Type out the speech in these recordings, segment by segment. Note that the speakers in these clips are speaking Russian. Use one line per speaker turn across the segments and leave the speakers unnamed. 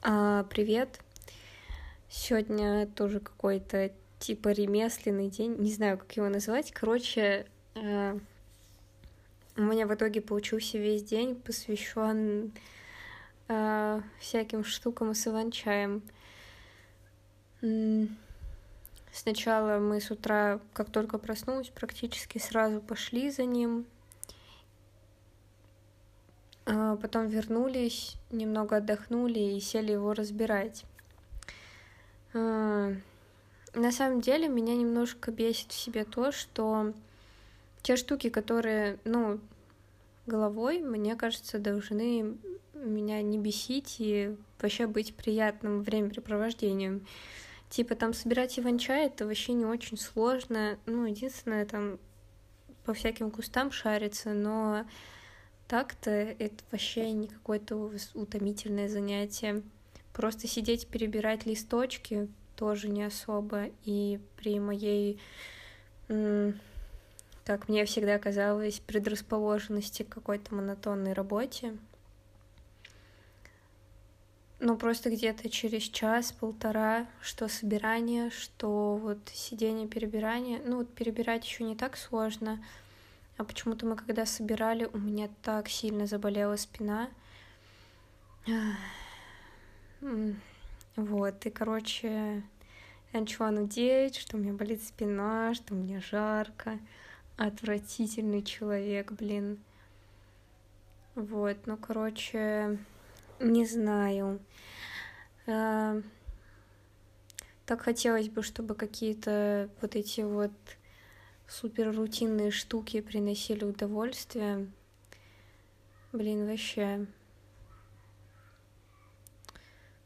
А, привет. Сегодня тоже какой-то типа ремесленный день, не знаю, как его называть. Короче, э, у меня в итоге получился весь день посвящен э, всяким штукам с иван-чаем. Сначала мы с утра, как только проснулась, практически сразу пошли за ним. А, потом вернулись, немного отдохнули и сели его разбирать. А, на самом деле меня немножко бесит в себе то, что те штуки, которые, ну, головой, мне кажется, должны меня не бесить и вообще быть приятным времяпрепровождением. Типа там собирать иван-чай это вообще не очень сложно. Ну, единственное, там по всяким кустам шариться, но так-то это вообще не какое-то утомительное занятие. Просто сидеть, перебирать листочки тоже не особо. И при моей, как мне всегда казалось, предрасположенности к какой-то монотонной работе, ну, просто где-то через час-полтора, что собирание, что вот сидение, перебирание. Ну, вот перебирать еще не так сложно, а почему-то мы когда собирали, у меня так сильно заболела спина. Вот, и, короче, я начала нудеть, что у меня болит спина, что мне жарко. Отвратительный человек, блин. Вот, ну, короче, не знаю. Э, так хотелось бы, чтобы какие-то вот эти вот супер рутинные штуки приносили удовольствие. Блин, вообще.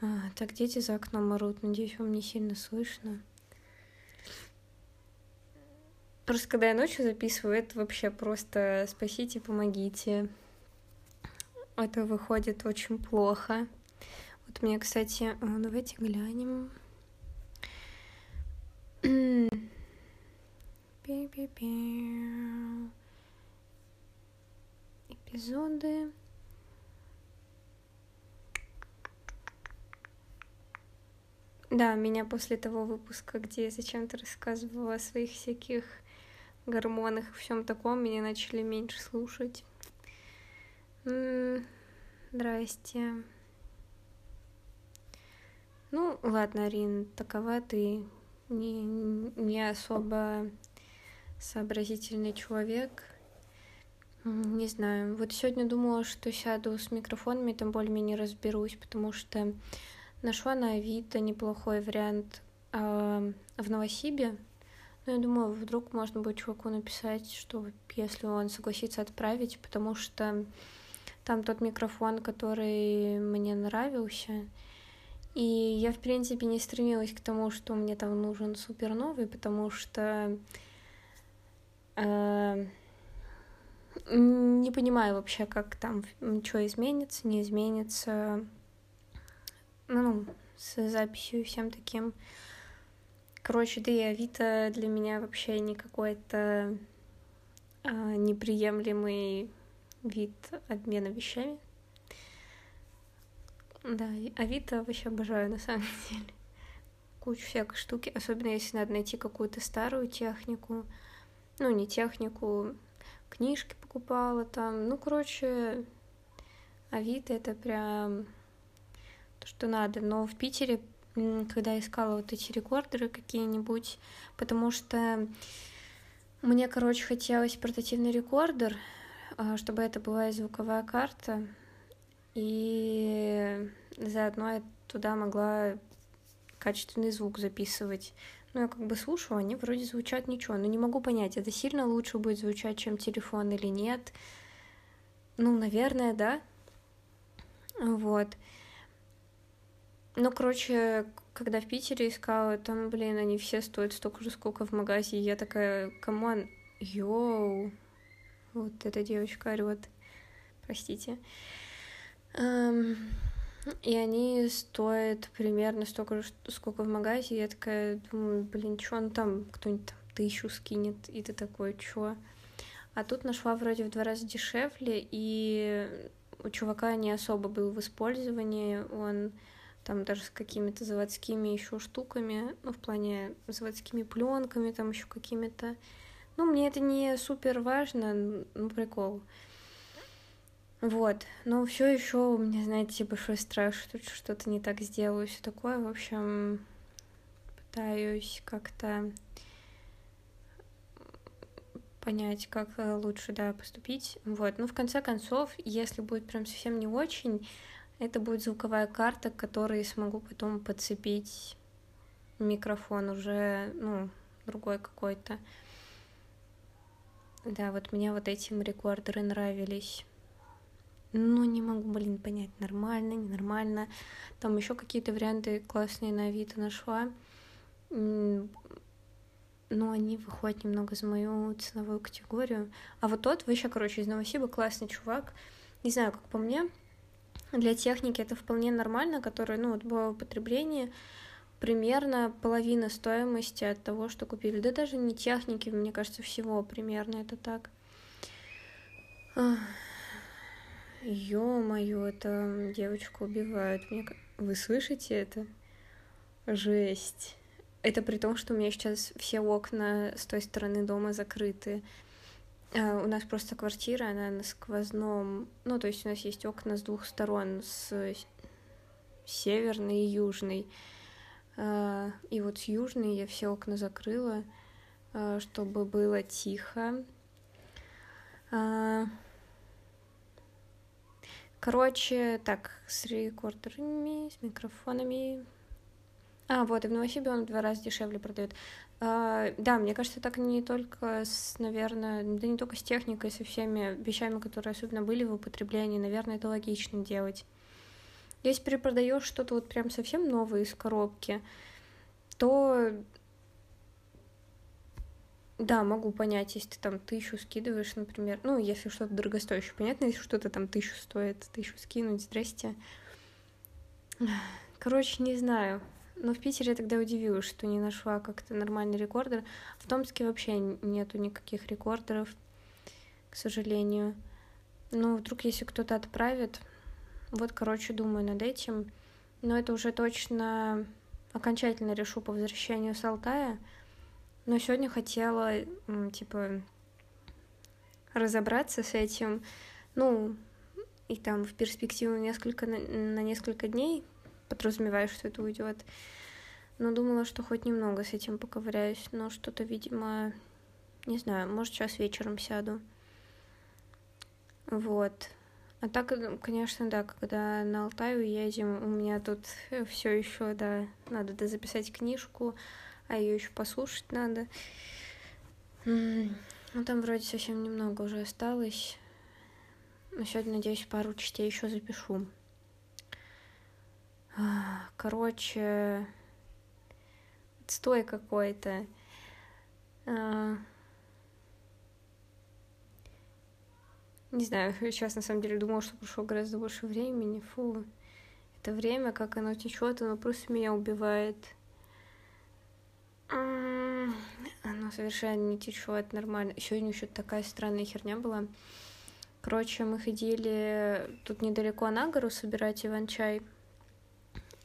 А, так, дети за окном орут. Надеюсь, вам не сильно слышно. Просто когда я ночью записываю, это вообще просто спасите, помогите. Это выходит очень плохо. Вот мне, кстати, а, давайте глянем. Эпизоды. Да, меня после того выпуска, где я зачем-то рассказывала о своих всяких гормонах и всем таком, меня начали меньше слушать. М-м, здрасте. Ну, ладно, Рин, такова ты не, не особо сообразительный человек. Не знаю. Вот сегодня думала, что сяду с микрофонами, там более-менее разберусь, потому что нашла на Авито неплохой вариант э, в Новосибе. Но я думаю, вдруг можно будет чуваку написать, что если он согласится отправить, потому что там тот микрофон, который мне нравился, и я, в принципе, не стремилась к тому, что мне там нужен супер новый, потому что не понимаю вообще, как там что изменится, не изменится. Ну, с записью и всем таким. Короче, да и Авито для меня вообще не какой-то э, неприемлемый вид обмена вещами. Да, Авито вообще обожаю на самом деле. Кучу всякой штуки, особенно если надо найти какую-то старую технику. Ну, не технику, книжки покупала там. Ну, короче, Авито это прям то, что надо. Но в Питере, когда искала вот эти рекордеры какие-нибудь, потому что мне, короче, хотелось портативный рекордер, а, чтобы это была и звуковая карта, и заодно я туда могла качественный звук записывать. Ну, я как бы слушаю, они вроде звучат ничего, но не могу понять, это сильно лучше будет звучать, чем телефон или нет. Ну, наверное, да. Вот. Ну, короче, когда в Питере искала, там, блин, они все стоят столько же, сколько в магазине. Я такая, come on, yo. Вот эта девочка орет. Простите. Эм, и они стоят примерно столько же, сколько в магазе. Я такая думаю, блин, что он там, кто-нибудь там тысячу скинет, и ты такой, чё? А тут нашла вроде в два раза дешевле, и у чувака не особо был в использовании, он там даже с какими-то заводскими еще штуками, ну, в плане заводскими пленками, там еще какими-то. Ну, мне это не супер важно, ну, прикол. Вот, но все еще у меня, знаете, большой страх, что что-то не так сделаю, все такое. В общем, пытаюсь как-то понять, как э, лучше, да, поступить. Вот, ну, в конце концов, если будет прям совсем не очень, это будет звуковая карта, к которой смогу потом подцепить микрофон уже, ну, другой какой-то. Да, вот мне вот эти рекордеры нравились. Но не могу, блин, понять, нормально, ненормально. Там еще какие-то варианты классные на Авито нашла. Но они выходят немного за мою ценовую категорию. А вот тот вообще, короче, из Новосиба классный чувак. Не знаю, как по мне, для техники это вполне нормально, который, ну, вот было употребление примерно половина стоимости от того, что купили. Да даже не техники, мне кажется, всего примерно это так. Ё-моё, это девочку убивают. Мне... Вы слышите это? Жесть. Это при том, что у меня сейчас все окна с той стороны дома закрыты. А, у нас просто квартира, она на сквозном... Ну, то есть у нас есть окна с двух сторон, с северной и южной. А, и вот с южной я все окна закрыла, а, чтобы было тихо. Короче, так, с рекордерами, с микрофонами. А, вот, и в Новосибе он в два раза дешевле продает. А, да, мне кажется, так не только с, наверное, да не только с техникой, со всеми вещами, которые особенно были в употреблении, наверное, это логично делать. Если перепродаешь что-то вот прям совсем новое из коробки, то да, могу понять, если ты там тысячу скидываешь, например. Ну, если что-то дорогостоящее. Понятно, если что-то там тысячу стоит, тысячу скинуть, здрасте. Короче, не знаю. Но в Питере я тогда удивилась, что не нашла как-то нормальный рекордер. В Томске вообще нету никаких рекордеров, к сожалению. Ну, вдруг если кто-то отправит. Вот, короче, думаю над этим. Но это уже точно окончательно решу по возвращению с Алтая. Но сегодня хотела, типа, разобраться с этим. Ну, и там в перспективу несколько, на, на несколько дней подразумеваю, что это уйдет. Но думала, что хоть немного с этим поковыряюсь, но что-то, видимо, не знаю, может, сейчас вечером сяду. Вот. А так, конечно, да, когда на Алтай уедем, у меня тут все еще, да, надо дозаписать книжку, а ее еще послушать надо. Ну, там вроде совсем немного уже осталось. Но сегодня, надеюсь, пару частей еще запишу. Короче, отстой какой-то. А, не знаю, сейчас на самом деле думала, что прошло гораздо больше времени. Фу, это время, как оно течет, оно просто меня убивает. Оно совершенно не течет нормально. Сегодня еще такая странная херня была. Короче, мы ходили тут недалеко на гору собирать иван-чай.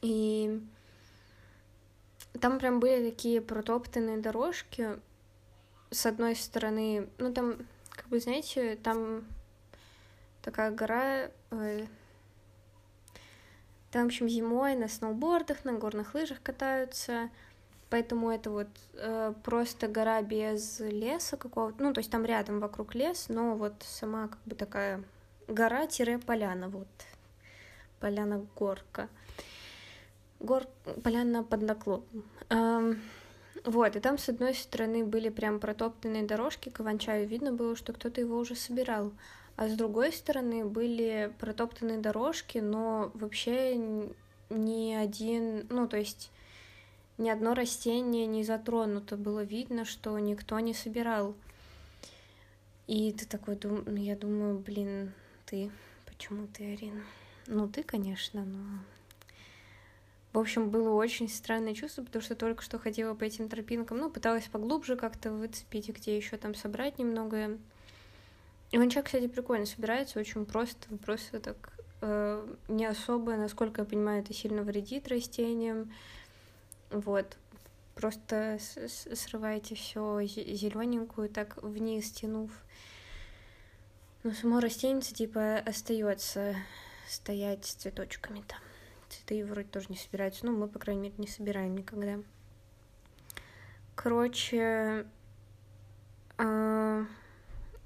И там прям были такие протоптанные дорожки. С одной стороны, ну там, как бы, знаете, там такая гора. Э, там, в общем, зимой на сноубордах, на горных лыжах катаются. Поэтому это вот э, просто гора без леса какого-то. Ну, то есть там рядом вокруг лес, но вот сама как бы такая гора-поляна, вот. Поляна-горка гор поляна под наклоном. Эм, вот, и там с одной стороны были прям протоптанные дорожки к Иван-чаю, видно было, что кто-то его уже собирал. А с другой стороны были протоптанные дорожки, но вообще ни один, ну, то есть ни одно растение не затронуто. Было видно, что никто не собирал. И ты такой, дум... я думаю, блин, ты, почему ты, Арина? Ну, ты, конечно, но в общем, было очень странное чувство, потому что только что ходила по этим тропинкам, ну, пыталась поглубже как-то выцепить, где еще там собрать немного. Иванчак, кстати, прикольно собирается, очень просто, просто так э, не особо, насколько я понимаю, это сильно вредит растениям. Вот. Просто срывайте все зелененькую, так вниз тянув. Но само растение типа остается стоять с цветочками там. Цветы вроде тоже не собираются. Ну, мы, по крайней мере, не собираем никогда. Короче, э,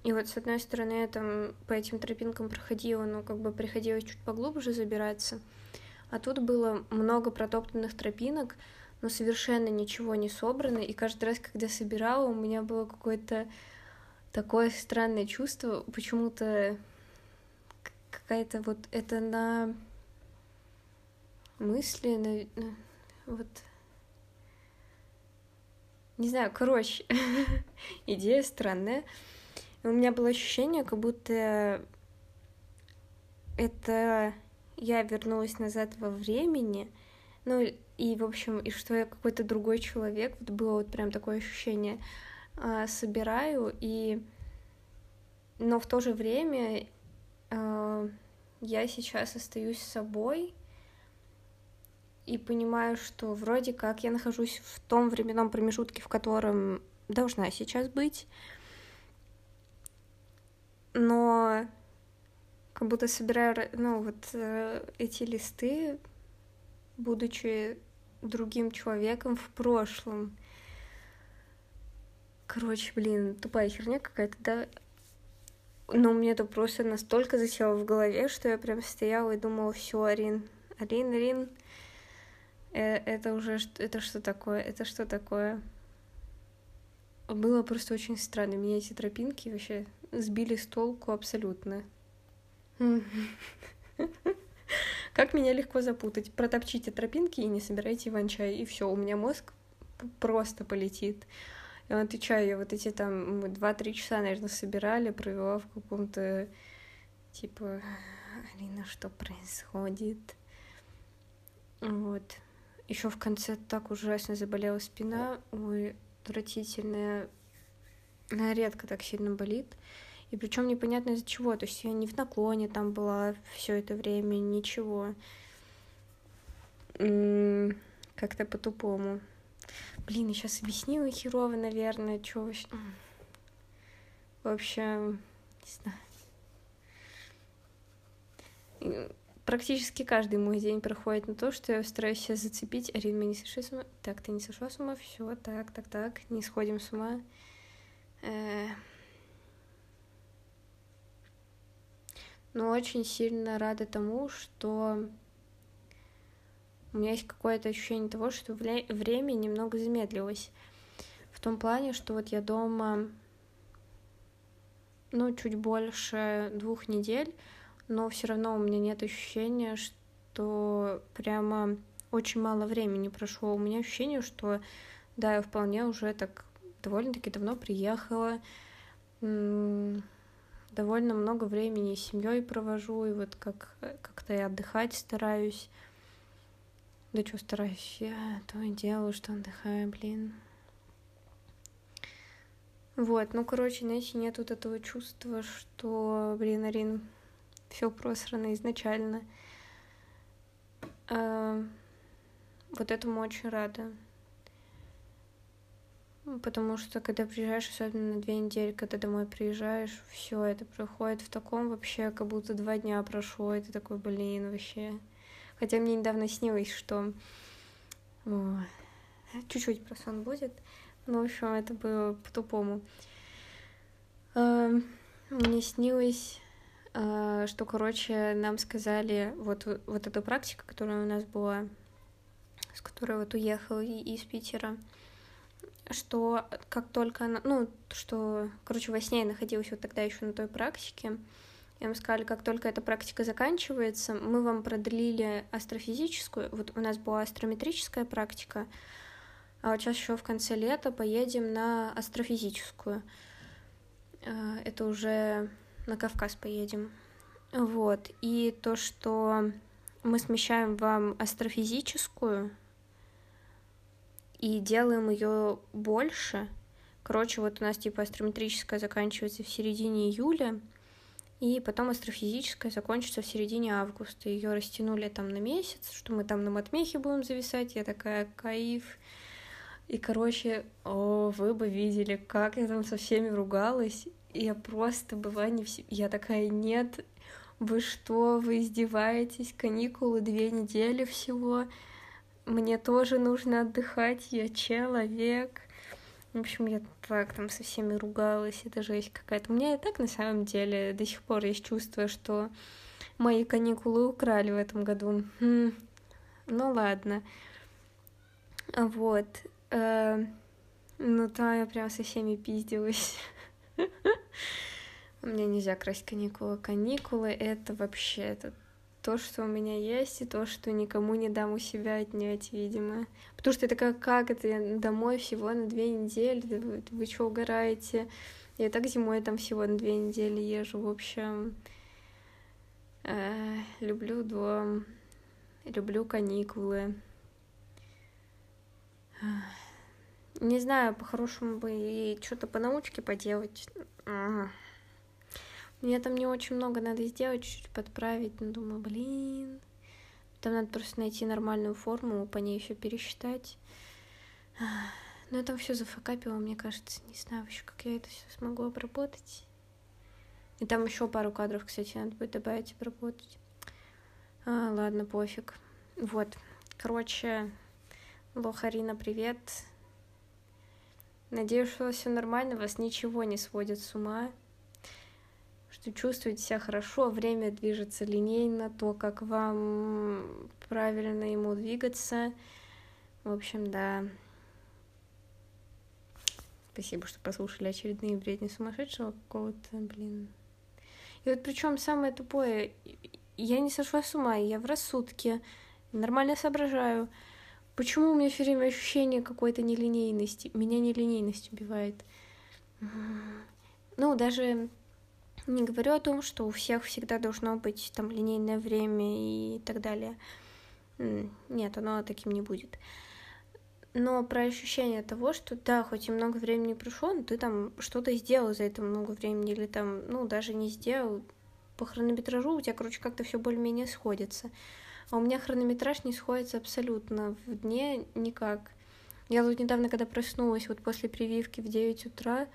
и вот с одной стороны я там по этим тропинкам проходила, но как бы приходилось чуть поглубже забираться. А тут было много протоптанных тропинок, но совершенно ничего не собрано. И каждый раз, когда собирала, у меня было какое-то такое странное чувство, почему-то какая-то вот это на мысли, на, вот не знаю, короче, идея странная у меня было ощущение, как будто это я вернулась назад во времени, ну и, в общем, и что я какой-то другой человек, вот было вот прям такое ощущение, а, собираю, и... Но в то же время а, я сейчас остаюсь собой и понимаю, что вроде как я нахожусь в том временном промежутке, в котором должна сейчас быть, но как будто собираю, ну, вот э, эти листы, будучи другим человеком в прошлом. Короче, блин, тупая херня какая-то, да? Но мне это просто настолько засело в голове, что я прям стояла и думала, все, Арин, Арин, Арин, э, это уже, это что такое, это что такое? Было просто очень странно, меня эти тропинки вообще сбили с толку абсолютно. Как меня легко запутать. Протопчите тропинки и не собирайте иван-чай, и все, у меня мозг просто полетит. Я отвечаю, я вот эти там мы два-три часа, наверное, собирали, провела в каком-то типа, Алина, что происходит? Вот. Еще в конце так ужасно заболела спина, ой, отвратительная. Она редко так сильно болит. И причем непонятно из-за чего. То есть я не в наклоне там была все это время, ничего. Как-то по-тупому. Блин, я сейчас объяснила херово, наверное, что вообще... В общем, не знаю. Практически каждый мой день проходит на то, что я стараюсь себя зацепить. Арина, мы не сошли с ума? Так, ты не сошла с ума? Все, так, так, так, не сходим с ума. Э -э но очень сильно рада тому, что у меня есть какое-то ощущение того, что время немного замедлилось. В том плане, что вот я дома, ну, чуть больше двух недель, но все равно у меня нет ощущения, что прямо очень мало времени прошло. У меня ощущение, что да, я вполне уже так довольно-таки давно приехала, довольно много времени с семьей провожу, и вот как, как-то я отдыхать стараюсь. Да что стараюсь, я то и делаю, что отдыхаю, блин. Вот, ну, короче, знаете, нет вот этого чувства, что, блин, Арин, все просрано изначально. А, вот этому очень рада. Потому что когда приезжаешь, особенно на две недели, когда домой приезжаешь, все это проходит в таком вообще, как будто два дня прошло, ты такой, блин, вообще. Хотя мне недавно снилось, что чуть-чуть про сон будет. Ну, в общем, это было по-тупому. Мне снилось, а, что, короче, нам сказали, вот, вот эта практика, которая у нас была, с которой вот уехала из Питера, что как только она, ну, что, короче, во сне я находилась вот тогда еще на той практике, им сказали, как только эта практика заканчивается, мы вам продлили астрофизическую, вот у нас была астрометрическая практика, а вот сейчас еще в конце лета поедем на астрофизическую. А, это уже на Кавказ поедем. Вот. И то, что мы смещаем вам астрофизическую, и делаем ее больше. Короче, вот у нас типа астрометрическая заканчивается в середине июля, И потом астрофизическая закончится в середине августа. Ее растянули там на месяц, что мы там на матмехе будем зависать. Я такая, кайф. И, короче, о, вы бы видели, как я там со всеми ругалась. Я просто была не в себе. Я такая, нет, вы что, вы издеваетесь? Каникулы две недели всего. Мне тоже нужно отдыхать, я человек. В общем, я так там со всеми ругалась, это жесть какая-то. У меня и так на самом деле до сих пор есть чувство, что мои каникулы украли в этом году. Хм. Ну ладно. Вот. Э, ну да, я прям со всеми пиздилась. Меня нельзя красть каникулы. Каникулы — это вообще это то, что у меня есть, и то, что никому не дам у себя отнять, видимо. Потому что я такая, как это, я домой всего на две недели, вы, вы что, угораете? Я так зимой там всего на две недели езжу, в общем. Э, люблю дом, люблю каникулы. Не знаю, по-хорошему бы и что-то по научке поделать. Мне там не очень много надо сделать, чуть-чуть подправить, но думаю, блин. Там надо просто найти нормальную форму, по ней еще пересчитать. Но я там все зафакапила, мне кажется. Не знаю вообще, как я это все смогу обработать. И там еще пару кадров, кстати, надо будет добавить и обработать. А, ладно, пофиг. Вот. Короче, Лохарина, привет. Надеюсь, что все нормально, вас ничего не сводит с ума чувствуете себя хорошо, время движется линейно, то, как вам правильно ему двигаться. В общем, да. Спасибо, что послушали очередные бредни сумасшедшего какого-то, блин. И вот причем самое тупое, я не сошла с ума, я в рассудке, нормально соображаю. Почему у меня все время ощущение какой-то нелинейности? Меня нелинейность убивает. Ну, даже не говорю о том, что у всех всегда должно быть там линейное время и так далее. Нет, оно таким не будет. Но про ощущение того, что да, хоть и много времени прошло, но ты там что-то сделал за это много времени, или там, ну, даже не сделал. По хронометражу у тебя, короче, как-то все более-менее сходится. А у меня хронометраж не сходится абсолютно. В дне никак. Я тут недавно, когда проснулась, вот после прививки в 9 утра,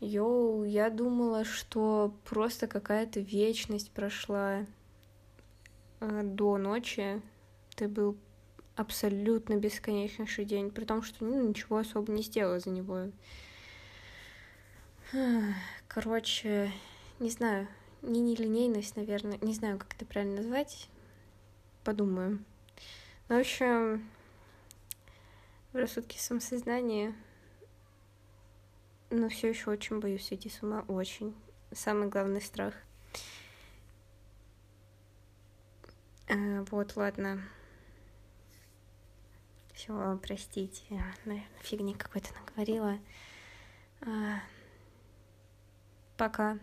Йоу, я думала, что просто какая-то вечность прошла э, до ночи. Это был абсолютно бесконечнейший день, при том, что ну, ничего особо не сделала за него. Короче, не знаю, не нелинейность, наверное, не знаю, как это правильно назвать. Подумаю. Ну, в общем, в рассудке самосознания но все еще очень боюсь сойти с ума, очень. Самый главный страх. А, вот, ладно. Все, простите, наверное, фигни какой-то наговорила. А, пока.